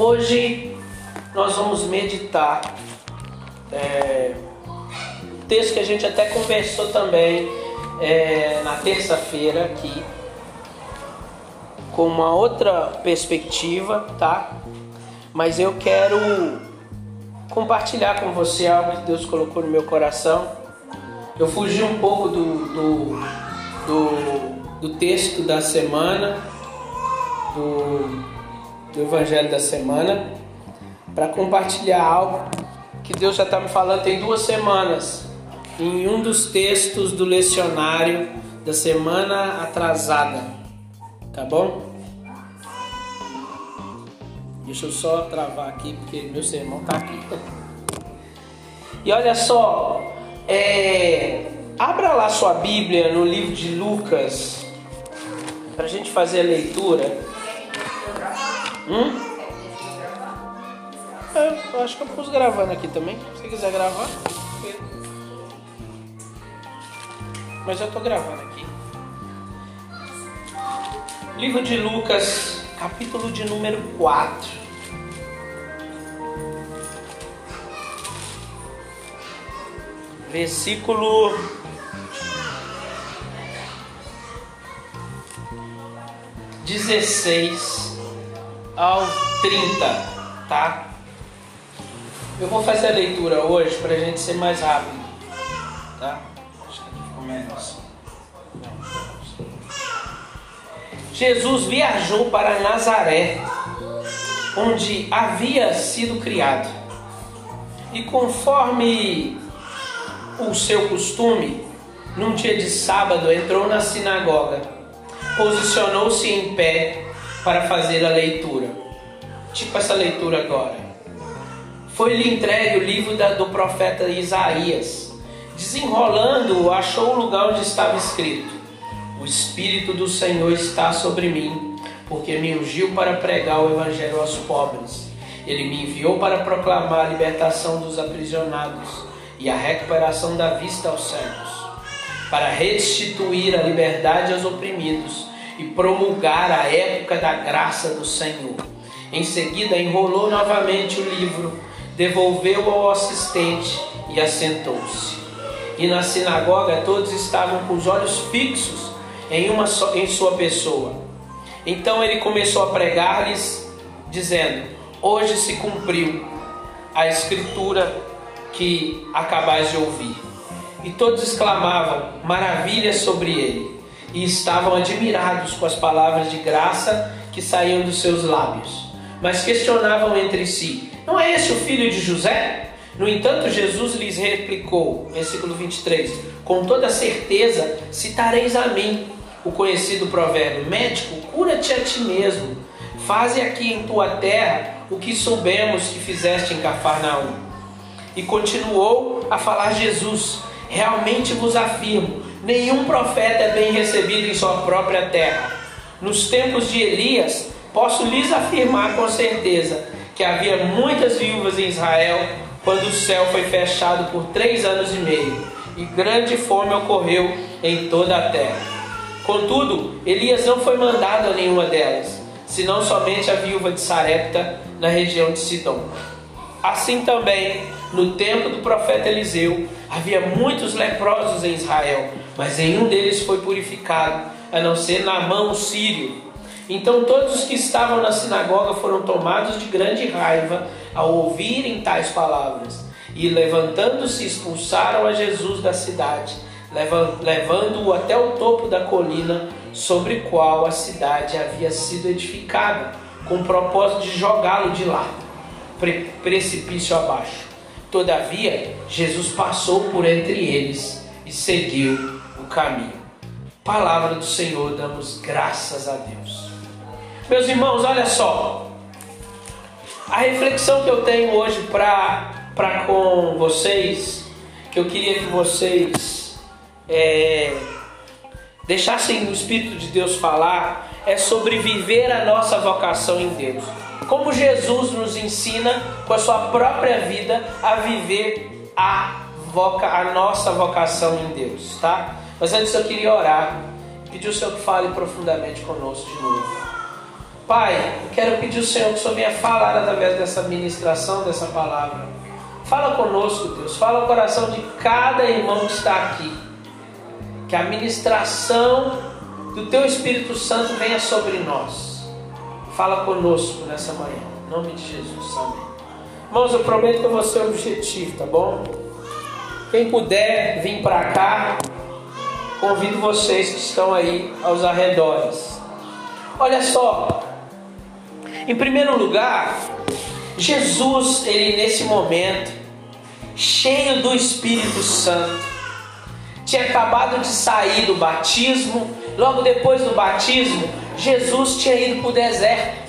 Hoje nós vamos meditar é, texto que a gente até conversou também é, na terça-feira aqui com uma outra perspectiva, tá? Mas eu quero compartilhar com você algo que Deus colocou no meu coração. Eu fugi um pouco do, do, do, do texto da semana, do, do Evangelho da semana, para compartilhar algo que Deus já está me falando tem duas semanas, em um dos textos do lecionário da semana atrasada, tá bom? Deixa eu só travar aqui porque meu sermão tá aqui. E olha só, é, abra lá sua Bíblia no livro de Lucas para a gente fazer a leitura. Hum? É, acho que eu pus gravando aqui também. Se quiser gravar, mas eu tô gravando aqui. Livro de Lucas, capítulo de número 4. Versículo dezesseis ao trinta, tá? Eu vou fazer a leitura hoje para a gente ser mais rápido, tá? Acho que ficou menos. Jesus viajou para Nazaré, onde havia sido criado. E conforme o seu costume, num dia de sábado entrou na sinagoga, posicionou-se em pé para fazer a leitura. Tipo essa leitura agora. Foi-lhe entregue o livro da, do profeta Isaías. Desenrolando-o, achou o lugar onde estava escrito: O Espírito do Senhor está sobre mim, porque me ungiu para pregar o Evangelho aos pobres. Ele me enviou para proclamar a libertação dos aprisionados e a recuperação da vista aos cegos, para restituir a liberdade aos oprimidos e promulgar a época da graça do Senhor. Em seguida, enrolou novamente o livro, devolveu ao assistente e assentou-se. E na sinagoga todos estavam com os olhos fixos em, uma só, em sua pessoa. Então ele começou a pregar-lhes, dizendo: Hoje se cumpriu a escritura que acabais de ouvir. E todos exclamavam maravilhas sobre ele, e estavam admirados com as palavras de graça que saíam dos seus lábios. Mas questionavam entre si: Não é esse o filho de José? No entanto, Jesus lhes replicou, versículo 23, com toda certeza citareis a mim o conhecido provérbio: Médico, cura-te a ti mesmo. Faze aqui em tua terra o que soubemos que fizeste em Cafarnaum. E continuou a falar Jesus: Realmente vos afirmo, nenhum profeta é bem recebido em sua própria terra. Nos tempos de Elias, posso lhes afirmar com certeza que havia muitas viúvas em Israel quando o céu foi fechado por três anos e meio, e grande fome ocorreu em toda a terra. Contudo, Elias não foi mandado a nenhuma delas, senão somente a viúva de Sarepta, na região de Sidom. Assim também, no tempo do profeta Eliseu, havia muitos leprosos em Israel, mas nenhum deles foi purificado, a não ser Naamã o sírio. Então todos os que estavam na sinagoga foram tomados de grande raiva ao ouvirem tais palavras, e levantando-se expulsaram a Jesus da cidade, levando-o até o topo da colina sobre qual a cidade havia sido edificada, com o propósito de jogá-lo de lá precipício abaixo. Todavia, Jesus passou por entre eles e seguiu o caminho. Palavra do Senhor, damos graças a Deus. Meus irmãos, olha só. A reflexão que eu tenho hoje para com vocês, que eu queria que vocês é, deixassem o Espírito de Deus falar, é sobre viver a nossa vocação em Deus como Jesus nos ensina com a sua própria vida a viver a, voca, a nossa vocação em Deus, tá? Mas antes eu queria orar, pedir o Senhor que fale profundamente conosco de novo. Pai, quero pedir ao Senhor que o Senhor venha falar através dessa ministração, dessa palavra. Fala conosco, Deus. Fala o coração de cada irmão que está aqui. Que a ministração do Teu Espírito Santo venha sobre nós. Fala conosco nessa manhã. Em nome de Jesus. Amém. Irmãos, eu prometo que eu vou ser objetivo, tá bom? Quem puder vir para cá, convido vocês que estão aí aos arredores. Olha só, em primeiro lugar, Jesus, ele nesse momento, cheio do Espírito Santo, tinha acabado de sair do batismo, logo depois do batismo, Jesus tinha ido para o deserto.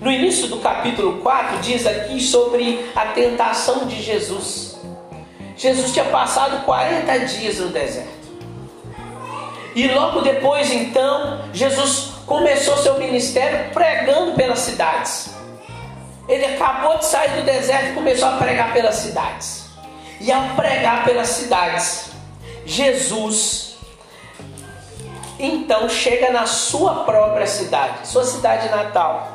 No início do capítulo 4, diz aqui sobre a tentação de Jesus. Jesus tinha passado 40 dias no deserto. E logo depois, então, Jesus começou seu ministério pregando pelas cidades. Ele acabou de sair do deserto e começou a pregar pelas cidades. E ao pregar pelas cidades, Jesus então chega na sua própria cidade, sua cidade natal.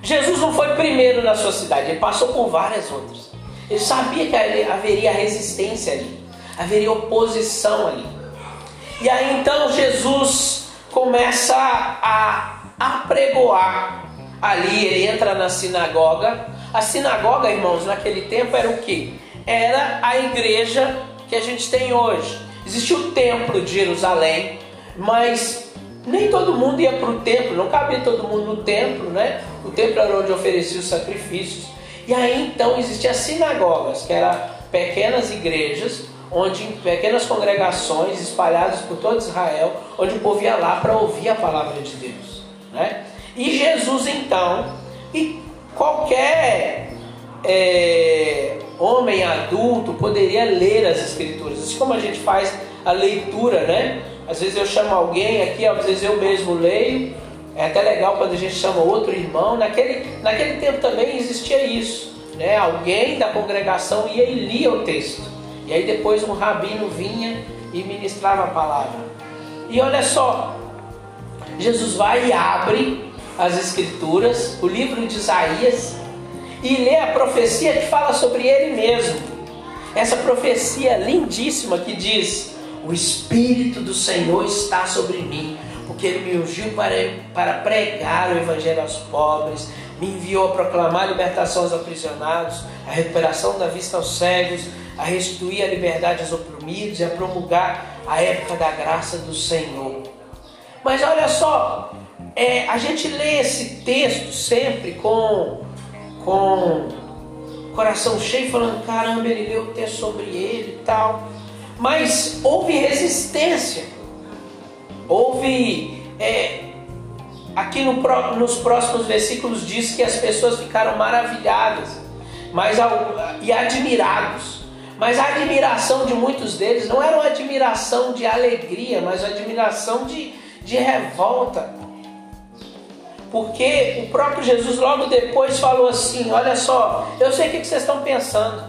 Jesus não foi primeiro na sua cidade, ele passou por várias outras. Ele sabia que haveria resistência ali, haveria oposição ali. E aí então Jesus começa a apregoar ali, ele entra na sinagoga. A sinagoga, irmãos, naquele tempo era o que? Era a igreja que a gente tem hoje. Existia o templo de Jerusalém, mas nem todo mundo ia para o templo, não cabia todo mundo no templo, né? O templo era onde oferecia os sacrifícios. E aí então existiam as sinagogas, que eram pequenas igrejas onde pequenas congregações espalhadas por todo Israel, onde o povo ia lá para ouvir a palavra de Deus. Né? E Jesus então, e qualquer é, homem adulto poderia ler as escrituras, assim como a gente faz a leitura, né? Às vezes eu chamo alguém aqui, às vezes eu mesmo leio. É até legal quando a gente chama outro irmão. Naquele, naquele tempo também existia isso. Né? Alguém da congregação ia e lia o texto. E aí depois um rabino vinha e ministrava a palavra. E olha só, Jesus vai e abre as escrituras, o livro de Isaías, e lê a profecia que fala sobre ele mesmo. Essa profecia lindíssima que diz: O Espírito do Senhor está sobre mim, porque ele me ungiu para, para pregar o Evangelho aos pobres, me enviou a proclamar a libertação aos aprisionados, a recuperação da vista aos cegos a restituir a liberdade aos oprimidos e a promulgar a época da graça do Senhor. Mas olha só, é, a gente lê esse texto sempre com, com coração cheio, falando: caramba, ele leu o texto sobre ele e tal. Mas houve resistência, houve. É, aqui no, nos próximos versículos diz que as pessoas ficaram maravilhadas mas, e admirados mas a admiração de muitos deles não era uma admiração de alegria, mas uma admiração de, de revolta. Porque o próprio Jesus logo depois falou assim: Olha só, eu sei o que vocês estão pensando.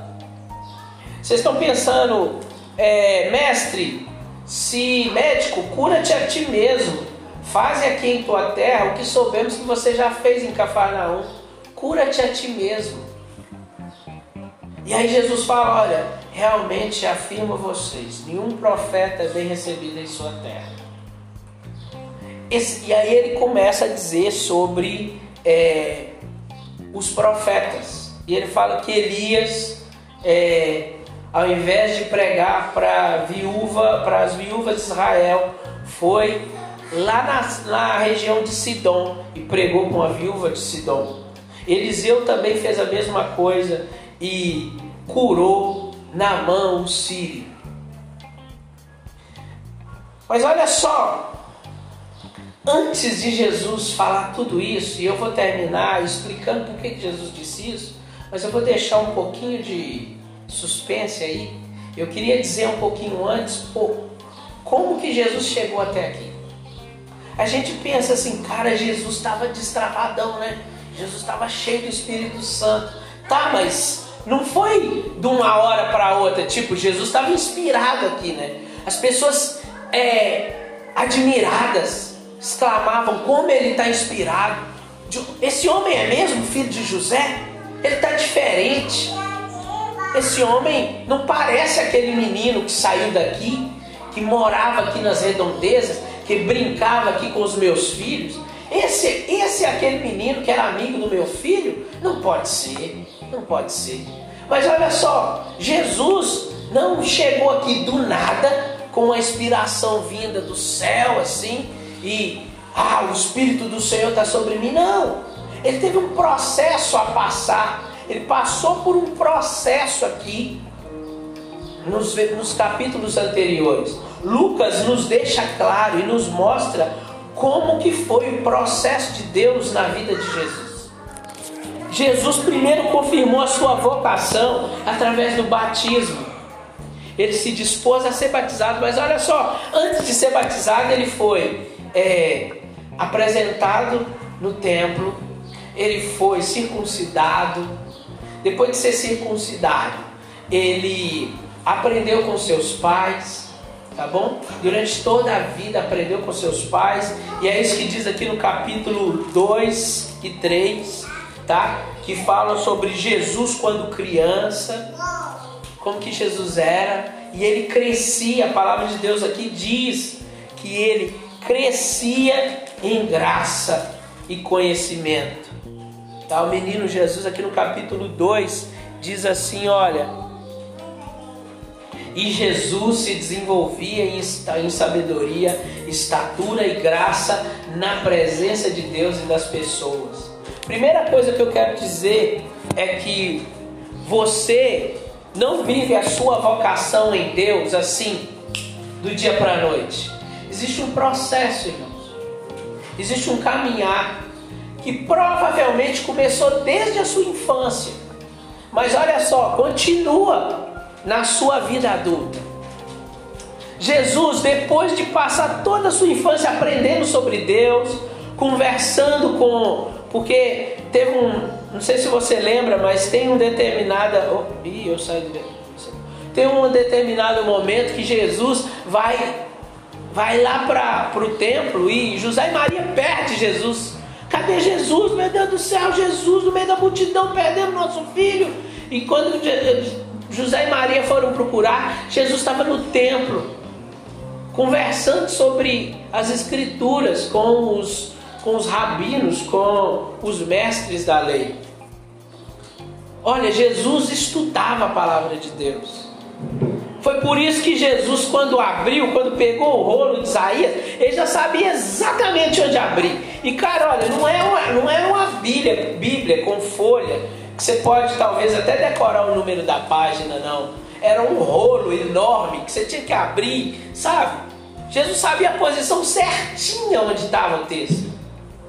Vocês estão pensando, é, mestre, se médico, cura-te a ti mesmo. Faze aqui em tua terra o que soubemos que você já fez em Cafarnaum. Cura-te a ti mesmo. E aí Jesus fala: Olha, realmente afirmo a vocês: nenhum profeta é bem recebido em sua terra. Esse, e aí ele começa a dizer sobre é, os profetas. E ele fala que Elias, é, ao invés de pregar para viúva, para as viúvas de Israel, foi lá na, na região de Sidom e pregou com a viúva de Sidom. Eliseu também fez a mesma coisa e curou na mão sírio. Mas olha só, antes de Jesus falar tudo isso, e eu vou terminar explicando por que Jesus disse isso, mas eu vou deixar um pouquinho de suspense aí. Eu queria dizer um pouquinho antes, pô, como que Jesus chegou até aqui? A gente pensa assim, cara, Jesus estava destravadão, né? Jesus estava cheio do Espírito Santo. Tá, mas não foi de uma hora para outra, tipo, Jesus estava inspirado aqui, né? As pessoas é, admiradas, exclamavam como ele está inspirado. Esse homem é mesmo filho de José? Ele está diferente. Esse homem não parece aquele menino que saiu daqui, que morava aqui nas redondezas, que brincava aqui com os meus filhos. Esse, esse é aquele menino que era amigo do meu filho? Não pode ser, não pode ser. Mas olha só, Jesus não chegou aqui do nada com uma inspiração vinda do céu assim e ah, o Espírito do Senhor está sobre mim. Não, ele teve um processo a passar, ele passou por um processo aqui nos, nos capítulos anteriores. Lucas nos deixa claro e nos mostra como que foi o processo de Deus na vida de Jesus. Jesus primeiro confirmou a sua vocação através do batismo. Ele se dispôs a ser batizado, mas olha só, antes de ser batizado, ele foi é, apresentado no templo, ele foi circuncidado. Depois de ser circuncidado, ele aprendeu com seus pais, tá bom? Durante toda a vida aprendeu com seus pais, e é isso que diz aqui no capítulo 2 e 3, tá? Que fala sobre Jesus quando criança, como que Jesus era, e ele crescia, a palavra de Deus aqui diz que ele crescia em graça e conhecimento. Tá? O menino Jesus aqui no capítulo 2 diz assim, olha, e Jesus se desenvolvia em sabedoria, estatura e graça na presença de Deus e das pessoas. Primeira coisa que eu quero dizer é que você não vive a sua vocação em Deus assim, do dia para a noite. Existe um processo, irmãos. Existe um caminhar que provavelmente começou desde a sua infância. Mas olha só, continua na sua vida adulta. Jesus, depois de passar toda a sua infância aprendendo sobre Deus, conversando com. Porque teve um. Não sei se você lembra, mas tem um determinada. Oh, ih, eu saí do. Tem um determinado momento que Jesus vai vai lá para o templo e José e Maria perde Jesus. Cadê Jesus? Meu Deus do céu, Jesus no meio da multidão perdendo nosso filho. E quando José e Maria foram procurar, Jesus estava no templo, conversando sobre as escrituras com os, com os rabinos, com os mestres da lei. Olha, Jesus estudava a palavra de Deus. Foi por isso que Jesus, quando abriu, quando pegou o rolo de Isaías, ele já sabia exatamente onde abrir. E cara, olha, não é uma, não é uma Bíblia, Bíblia com folha que você pode talvez até decorar o número da página, não. Era um rolo enorme que você tinha que abrir, sabe? Jesus sabia a posição certinha onde estava o texto.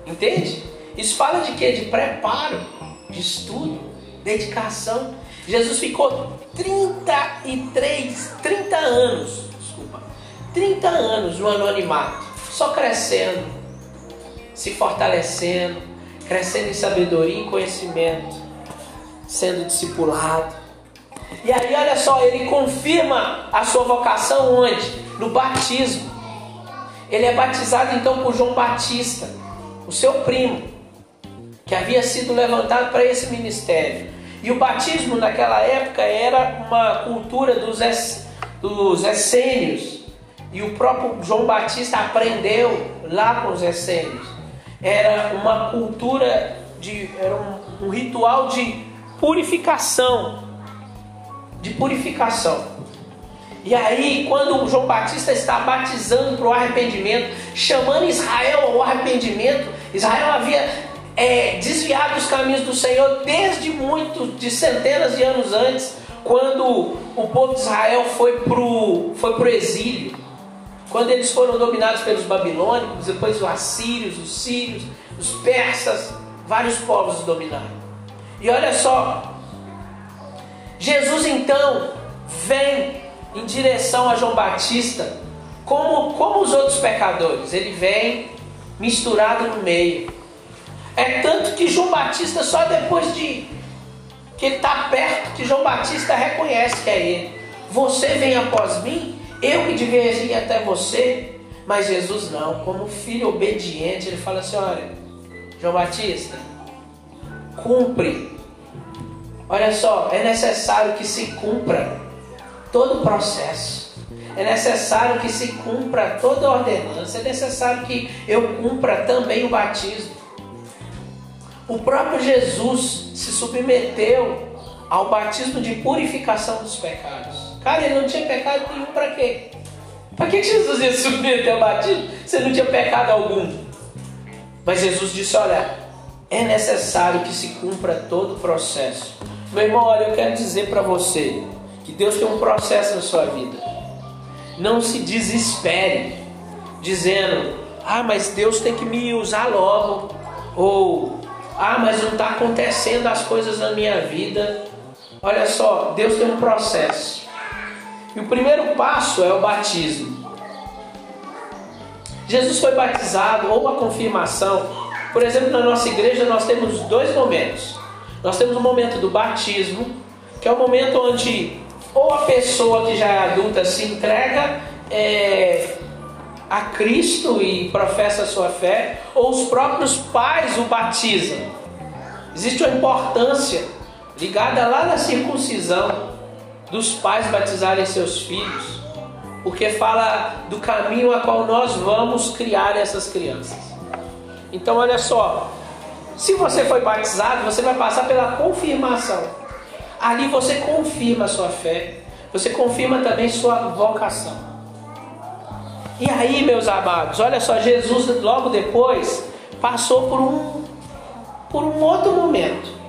Entende? Isso fala de quê? De preparo, de estudo, dedicação. Jesus ficou 33, 30 anos, desculpa, 30 anos no anonimato, só crescendo, se fortalecendo, crescendo em sabedoria e conhecimento sendo discipulado. E aí, olha só, ele confirma a sua vocação onde? No batismo. Ele é batizado então por João Batista, o seu primo, que havia sido levantado para esse ministério. E o batismo naquela época era uma cultura dos, es, dos essênios. E o próprio João Batista aprendeu lá com os essênios. Era uma cultura de. era um, um ritual de purificação. De purificação. E aí, quando João Batista está batizando para o arrependimento, chamando Israel ao arrependimento, Israel havia é, desviado os caminhos do Senhor desde muito, de centenas de anos antes, quando o povo de Israel foi para o foi pro exílio. Quando eles foram dominados pelos babilônicos, depois os assírios, os sírios, os persas, vários povos os dominaram. E olha só, Jesus então vem em direção a João Batista, como, como os outros pecadores, ele vem misturado no meio. É tanto que João Batista, só depois de que ele está perto, que João Batista reconhece que é ele. Você vem após mim, eu que devia até você, Mas Jesus não, como filho obediente, ele fala assim: olha, João Batista, cumpre. Olha só, é necessário que se cumpra todo o processo. É necessário que se cumpra toda a ordenança. É necessário que eu cumpra também o batismo. O próprio Jesus se submeteu ao batismo de purificação dos pecados. Cara, ele não tinha pecado nenhum para quê? Para que Jesus ia se submeter ao batismo se ele não tinha pecado algum? Mas Jesus disse: Olha, é necessário que se cumpra todo o processo. Meu irmão, olha, eu quero dizer para você que Deus tem um processo na sua vida. Não se desespere dizendo: Ah, mas Deus tem que me usar logo. Ou Ah, mas não está acontecendo as coisas na minha vida. Olha só, Deus tem um processo. E o primeiro passo é o batismo. Jesus foi batizado ou a confirmação. Por exemplo, na nossa igreja nós temos dois momentos. Nós temos o momento do batismo, que é o momento onde ou a pessoa que já é adulta se entrega é, a Cristo e professa a sua fé, ou os próprios pais o batizam. Existe uma importância ligada lá na circuncisão dos pais batizarem seus filhos porque fala do caminho a qual nós vamos criar essas crianças. Então, olha só, se você foi batizado, você vai passar pela confirmação. Ali você confirma a sua fé, você confirma também sua vocação. E aí, meus amados, olha só, Jesus logo depois passou por um por um outro momento.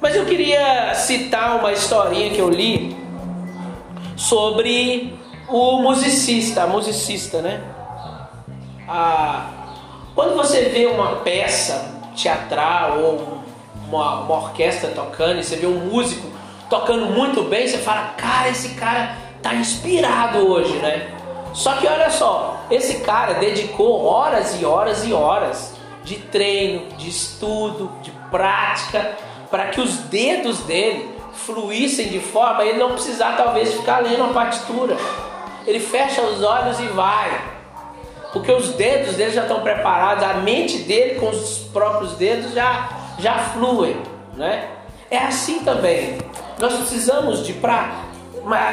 Mas eu queria citar uma historinha que eu li sobre o musicista, a musicista, né? Ah, quando você vê uma peça teatral ou uma, uma orquestra tocando e você vê um músico tocando muito bem, você fala, cara, esse cara tá inspirado hoje, né? Só que olha só, esse cara dedicou horas e horas e horas de treino, de estudo, de prática, para que os dedos dele fluíssem de forma ele não precisar talvez ficar lendo a partitura. Ele fecha os olhos e vai. Porque os dedos dele já estão preparados, a mente dele com os próprios dedos já, já fluem. Né? É assim também. Nós precisamos de para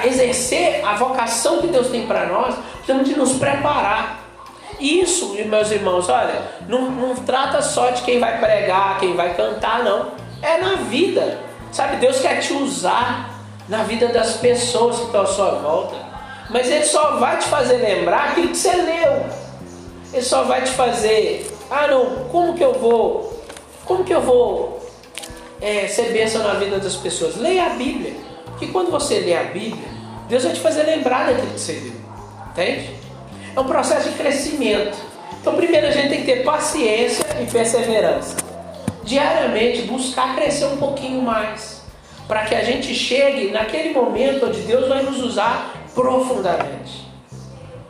exercer a vocação que Deus tem para nós, precisamos de nos preparar. Isso, meus irmãos, olha, não, não trata só de quem vai pregar, quem vai cantar, não. É na vida. Sabe, Deus quer te usar na vida das pessoas que estão à sua volta. Mas Ele só vai te fazer lembrar aquilo que você leu. Ele só vai te fazer, ah não, como que eu vou, como que eu vou é, ser bênção na vida das pessoas? Leia a Bíblia. Porque quando você lê a Bíblia, Deus vai te fazer lembrar daquilo que você leu. Entende? É um processo de crescimento. Então primeiro a gente tem que ter paciência e perseverança diariamente buscar crescer um pouquinho mais, para que a gente chegue naquele momento onde Deus vai nos usar profundamente,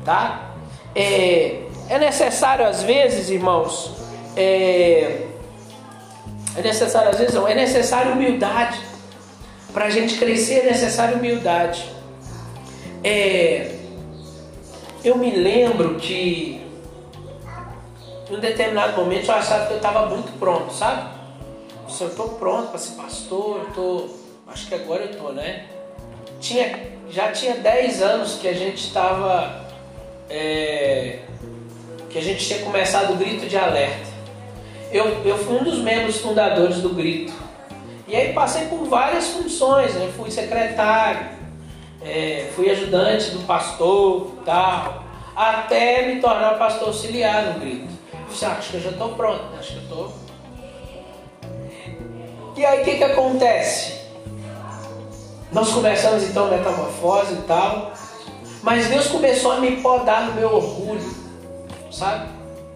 tá? É, é necessário às vezes, irmãos, é, é necessário às vezes, não, é necessário humildade para a gente crescer, é necessário humildade. É, eu me lembro que em um determinado momento eu achava que eu estava muito pronto, sabe? Eu estou pronto para ser pastor, eu tô, acho que agora eu estou, né? Tinha, já tinha 10 anos que a gente estava, é, que a gente tinha começado o Grito de Alerta. Eu, eu fui um dos membros fundadores do Grito. E aí passei por várias funções, né? Fui secretário, é, fui ajudante do pastor tal, até me tornar pastor auxiliar no Grito. Você acha que eu já estou pronto? Né? Acho que eu estou. E aí o que, que acontece? Nós começamos então metamorfose e tal. Mas Deus começou a me podar no meu orgulho. Sabe?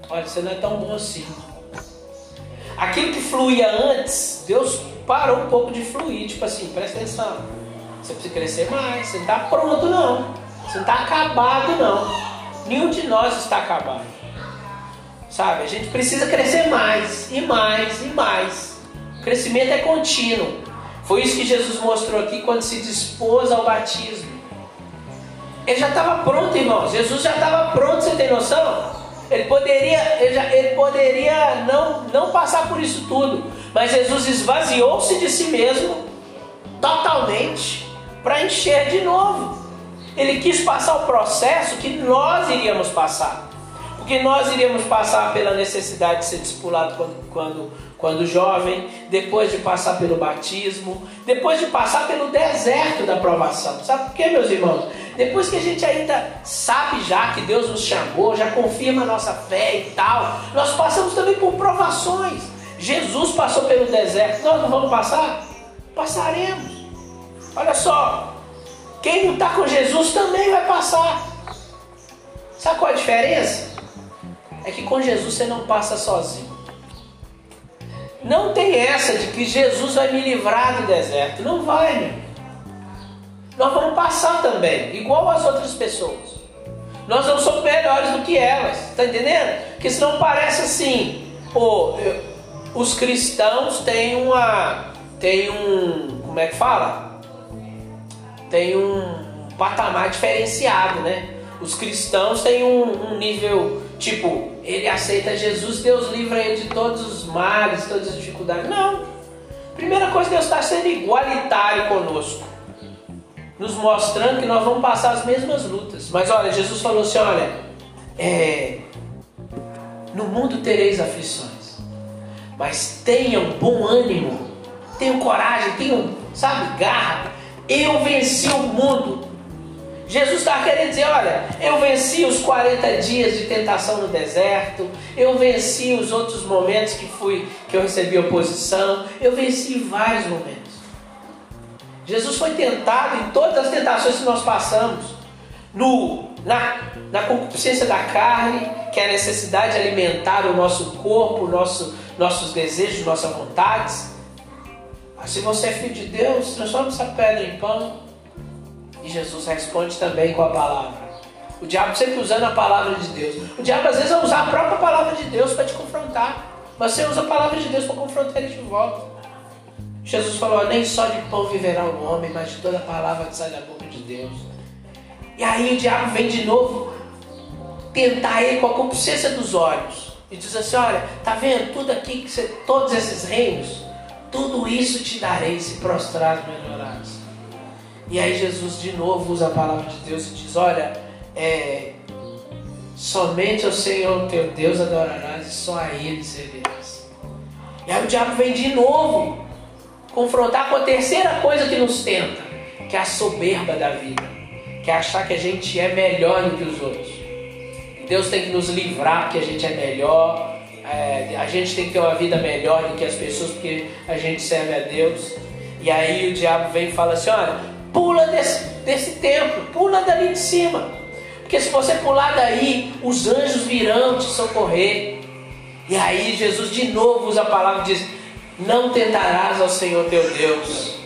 Olha, você não é tão bom assim. Aquilo que fluía antes, Deus parou um pouco de fluir. Tipo assim, presta atenção. Você precisa crescer mais. Você não está pronto, não. Você não está acabado, não. Nenhum de nós está acabado. Sabe? A gente precisa crescer mais e mais e mais. O crescimento é contínuo. Foi isso que Jesus mostrou aqui quando se dispôs ao batismo. ele já estava pronto, irmãos. Jesus já estava pronto, você tem noção? Ele poderia, ele, já, ele poderia não, não passar por isso tudo, mas Jesus esvaziou-se de si mesmo totalmente para encher de novo. Ele quis passar o processo que nós iríamos passar. Porque nós iríamos passar pela necessidade de ser discipulado quando, quando, quando jovem, depois de passar pelo batismo, depois de passar pelo deserto da provação. Sabe por quê, meus irmãos? Depois que a gente ainda sabe já que Deus nos chamou, já confirma a nossa fé e tal, nós passamos também por provações. Jesus passou pelo deserto, nós não vamos passar? Passaremos. Olha só, quem não está com Jesus também vai passar. Sabe qual a diferença? É que com Jesus você não passa sozinho. Não tem essa de que Jesus vai me livrar do deserto. Não vai, meu. Nós vamos passar também, igual as outras pessoas. Nós não somos melhores do que elas, tá entendendo? Porque senão parece assim, pô, os cristãos têm uma, tem um, como é que fala? Tem um patamar diferenciado, né? Os cristãos têm um, um nível Tipo, ele aceita Jesus, Deus livra ele de todos os males, todas as dificuldades. Não. Primeira coisa, Deus está sendo igualitário conosco. Nos mostrando que nós vamos passar as mesmas lutas. Mas olha, Jesus falou assim: olha, é, no mundo tereis aflições, mas tenham bom ânimo, tenham coragem, tenham, sabe, garra. Eu venci o mundo. Jesus está querendo dizer: olha, eu venci os 40 dias de tentação no deserto, eu venci os outros momentos que fui, que eu recebi oposição, eu venci vários momentos. Jesus foi tentado em todas as tentações que nós passamos, no, na, na concupiscência da carne, que é a necessidade de alimentar o nosso corpo, nosso, nossos desejos, nossas vontades. Mas se você é filho de Deus, transforma essa pedra em pão. E Jesus responde também com a palavra. O diabo sempre usando a palavra de Deus. O diabo às vezes vai usar a própria palavra de Deus para te confrontar. Mas você usa a palavra de Deus para confrontar ele de volta. Jesus falou: nem só de pão viverá o homem, mas de toda a palavra que sai da boca de Deus. E aí o diabo vem de novo tentar ele com a consciência dos olhos. E diz assim: olha, tá vendo tudo aqui, que você, todos esses reinos, tudo isso te darei se prostrado me adorares. E aí Jesus de novo usa a palavra de Deus e diz: Olha, é, somente ao Senhor teu Deus adorarás e só a Ele servirás. E aí o diabo vem de novo confrontar com a terceira coisa que nos tenta, que é a soberba da vida, que é achar que a gente é melhor do que os outros. Deus tem que nos livrar porque a gente é melhor, é, a gente tem que ter uma vida melhor do que as pessoas porque a gente serve a Deus. E aí o diabo vem e fala assim: olha, Pula desse, desse templo, pula dali de cima. Porque se você pular daí, os anjos virão te socorrer. E aí Jesus de novo usa a palavra e diz: Não tentarás ao Senhor teu Deus.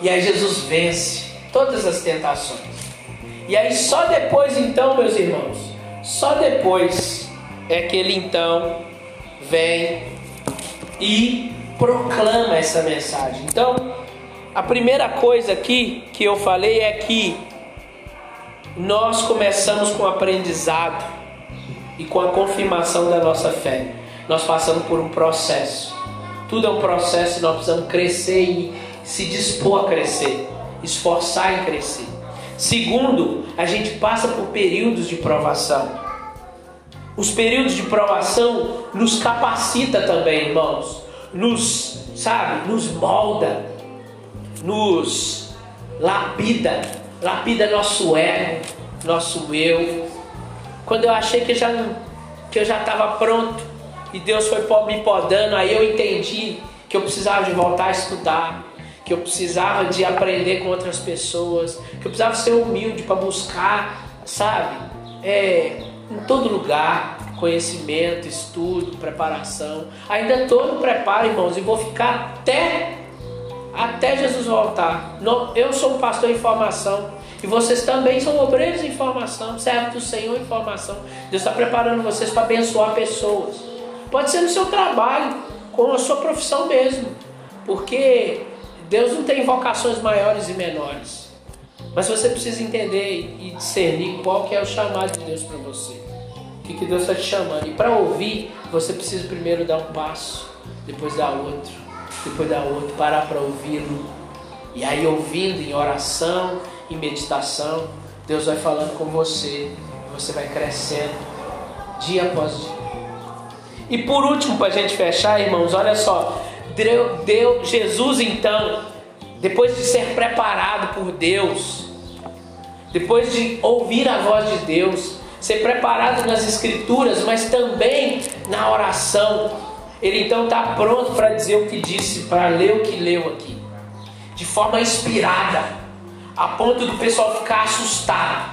E aí Jesus vence todas as tentações. E aí só depois então, meus irmãos, só depois é que ele então vem e proclama essa mensagem. Então, a primeira coisa aqui que eu falei é que nós começamos com o aprendizado e com a confirmação da nossa fé. Nós passamos por um processo. Tudo é um processo e nós precisamos crescer e se dispor a crescer, esforçar em crescer. Segundo, a gente passa por períodos de provação. Os períodos de provação nos capacita também, irmãos. Nos, sabe, nos molda nos lapida, lapida nosso ego, nosso eu. Quando eu achei que, já, que eu já estava pronto e Deus foi me podando, aí eu entendi que eu precisava de voltar a estudar, que eu precisava de aprender com outras pessoas, que eu precisava ser humilde para buscar, sabe, é, em todo lugar, conhecimento, estudo, preparação. Ainda estou no preparo, irmãos, e vou ficar até até Jesus voltar. Eu sou um pastor em formação. E vocês também são obreiros em formação, servos do Senhor em formação. Deus está preparando vocês para abençoar pessoas. Pode ser no seu trabalho, com a sua profissão mesmo. Porque Deus não tem vocações maiores e menores. Mas você precisa entender e discernir qual que é o chamado de Deus para você. O que, que Deus está te chamando. E para ouvir, você precisa primeiro dar um passo, depois dar outro, depois dar outro, parar para ouvi-lo. E aí ouvindo em oração, em meditação, Deus vai falando com você. Você vai crescendo dia após dia. E por último, para a gente fechar, irmãos, olha só. Deu, deu Jesus então, depois de ser preparado por Deus, depois de ouvir a voz de Deus, ser preparado nas escrituras, mas também na oração, ele então está pronto para dizer o que disse, para ler o que leu aqui, de forma inspirada, a ponto do pessoal ficar assustado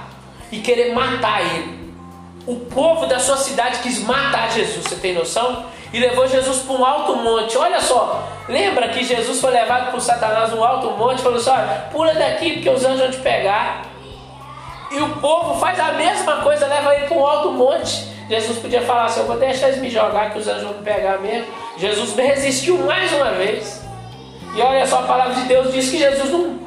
e querer matar ele. O povo da sua cidade quis matar Jesus, você tem noção? E levou Jesus para um alto monte. Olha só, lembra que Jesus foi levado por Satanás num alto monte e falou assim: olha, pula daqui porque os anjos vão te pegar. E o povo faz a mesma coisa, leva ele para um alto monte. Jesus podia falar assim: eu vou deixar eles me jogar que os anjos vão pegar mesmo. Jesus resistiu mais uma vez. E olha só, a palavra de Deus diz que Jesus não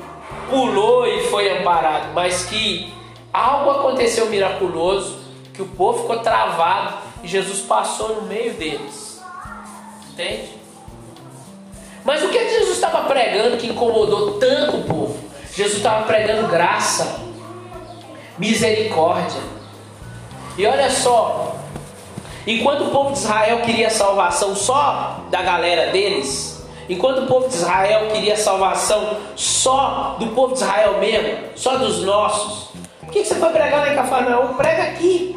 pulou e foi amparado, mas que algo aconteceu miraculoso que o povo ficou travado e Jesus passou no meio deles. Entende? Mas o que Jesus estava pregando que incomodou tanto o povo? Jesus estava pregando graça, misericórdia. E olha só, enquanto o povo de Israel queria salvação só da galera deles, enquanto o povo de Israel queria salvação só do povo de Israel mesmo, só dos nossos, por que você foi pregar lá em Cafarnaum? Prega aqui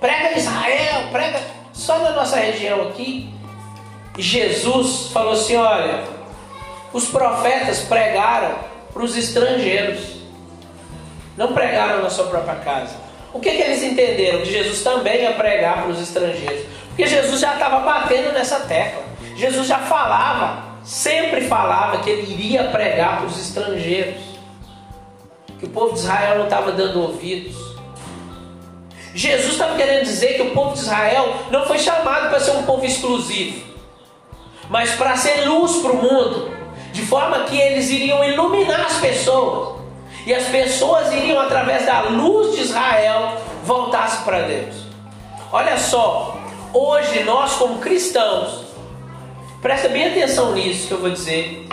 prega Israel, prega só na nossa região aqui. Jesus falou assim: olha, os profetas pregaram para os estrangeiros, não pregaram na sua própria casa. O que, que eles entenderam? Que Jesus também ia pregar para os estrangeiros, porque Jesus já estava batendo nessa tecla, Jesus já falava, sempre falava que ele iria pregar para os estrangeiros, que o povo de Israel não estava dando ouvidos. Jesus estava querendo dizer que o povo de Israel não foi chamado para ser um povo exclusivo, mas para ser luz para o mundo, de forma que eles iriam iluminar as pessoas, e as pessoas iriam, através da luz de Israel, voltar-se para Deus. Olha só, hoje nós, como cristãos, presta bem atenção nisso que eu vou dizer.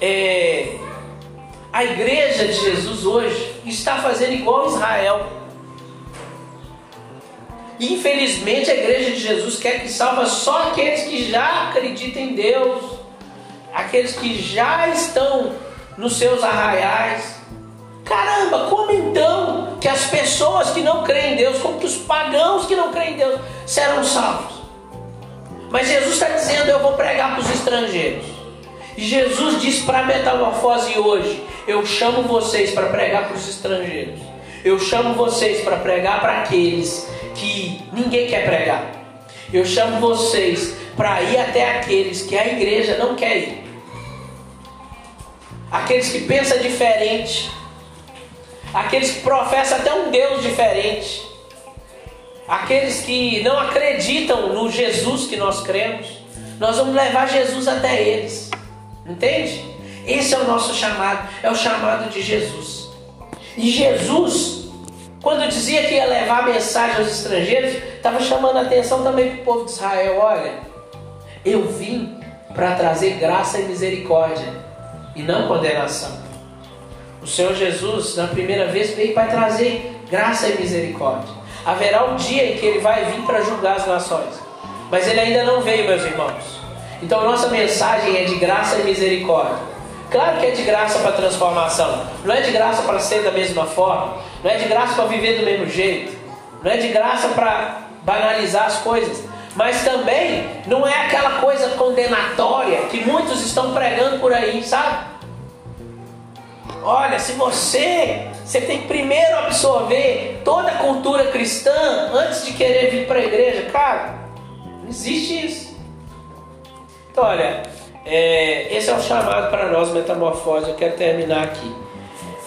É, a igreja de Jesus hoje está fazendo igual Israel Infelizmente, a igreja de Jesus quer que salva só aqueles que já acreditam em Deus, aqueles que já estão nos seus arraiais. Caramba, como então que as pessoas que não creem em Deus, como que os pagãos que não creem em Deus serão salvos? Mas Jesus está dizendo: Eu vou pregar para os estrangeiros. E Jesus diz para a metamorfose hoje: Eu chamo vocês para pregar para os estrangeiros. Eu chamo vocês para pregar para aqueles que ninguém quer pregar. Eu chamo vocês para ir até aqueles que a igreja não quer ir. Aqueles que pensam diferente. Aqueles que professam até um Deus diferente. Aqueles que não acreditam no Jesus que nós cremos. Nós vamos levar Jesus até eles. Entende? Esse é o nosso chamado. É o chamado de Jesus. E Jesus quando dizia que ia levar a mensagem aos estrangeiros, estava chamando a atenção também para o povo de Israel. Olha, eu vim para trazer graça e misericórdia e não condenação. O Senhor Jesus, na primeira vez, veio para trazer graça e misericórdia. Haverá um dia em que ele vai vir para julgar as nações, mas ele ainda não veio, meus irmãos. Então, nossa mensagem é de graça e misericórdia. Claro que é de graça para transformação, não é de graça para ser da mesma forma, não é de graça para viver do mesmo jeito, não é de graça para banalizar as coisas, mas também não é aquela coisa condenatória que muitos estão pregando por aí, sabe? Olha, se você, você tem que primeiro absorver toda a cultura cristã antes de querer vir para a igreja, cara, não existe isso. Então, olha, é, esse é o chamado para nós, metamorfose. Eu quero terminar aqui.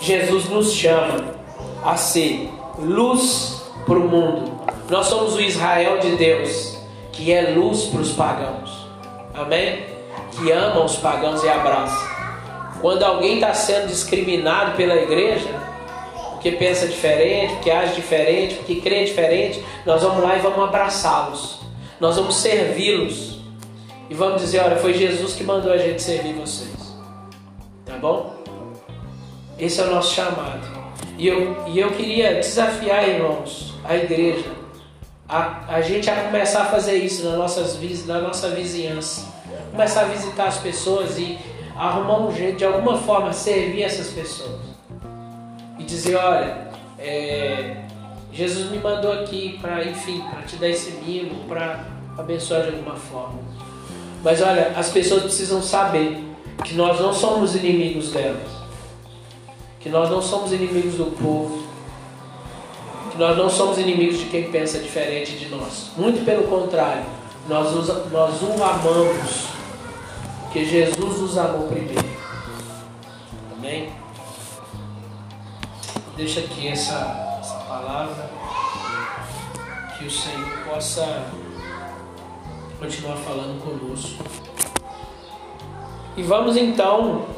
Jesus nos chama a ser luz para o mundo. Nós somos o Israel de Deus, que é luz para os pagãos. Amém? Que ama os pagãos e abraça. Quando alguém está sendo discriminado pela igreja, porque pensa diferente, porque age diferente, porque crê diferente, nós vamos lá e vamos abraçá-los. Nós vamos servi-los. E vamos dizer, olha, foi Jesus que mandou a gente servir vocês. Tá bom? Esse é o nosso chamado. E eu, e eu queria desafiar, irmãos, a igreja, a, a gente a começar a fazer isso na, nossas, na nossa vizinhança. Começar a visitar as pessoas e arrumar um jeito, de alguma forma, servir essas pessoas. E dizer, olha, é, Jesus me mandou aqui para, enfim, para te dar esse mimo, para abençoar de alguma forma. Mas olha, as pessoas precisam saber que nós não somos inimigos delas que nós não somos inimigos do povo, nós não somos inimigos de quem pensa diferente de nós. Muito pelo contrário, nós, os, nós o amamos, porque Jesus nos amou primeiro. Amém? Deixa aqui essa, essa palavra, que o Senhor possa continuar falando conosco. E vamos então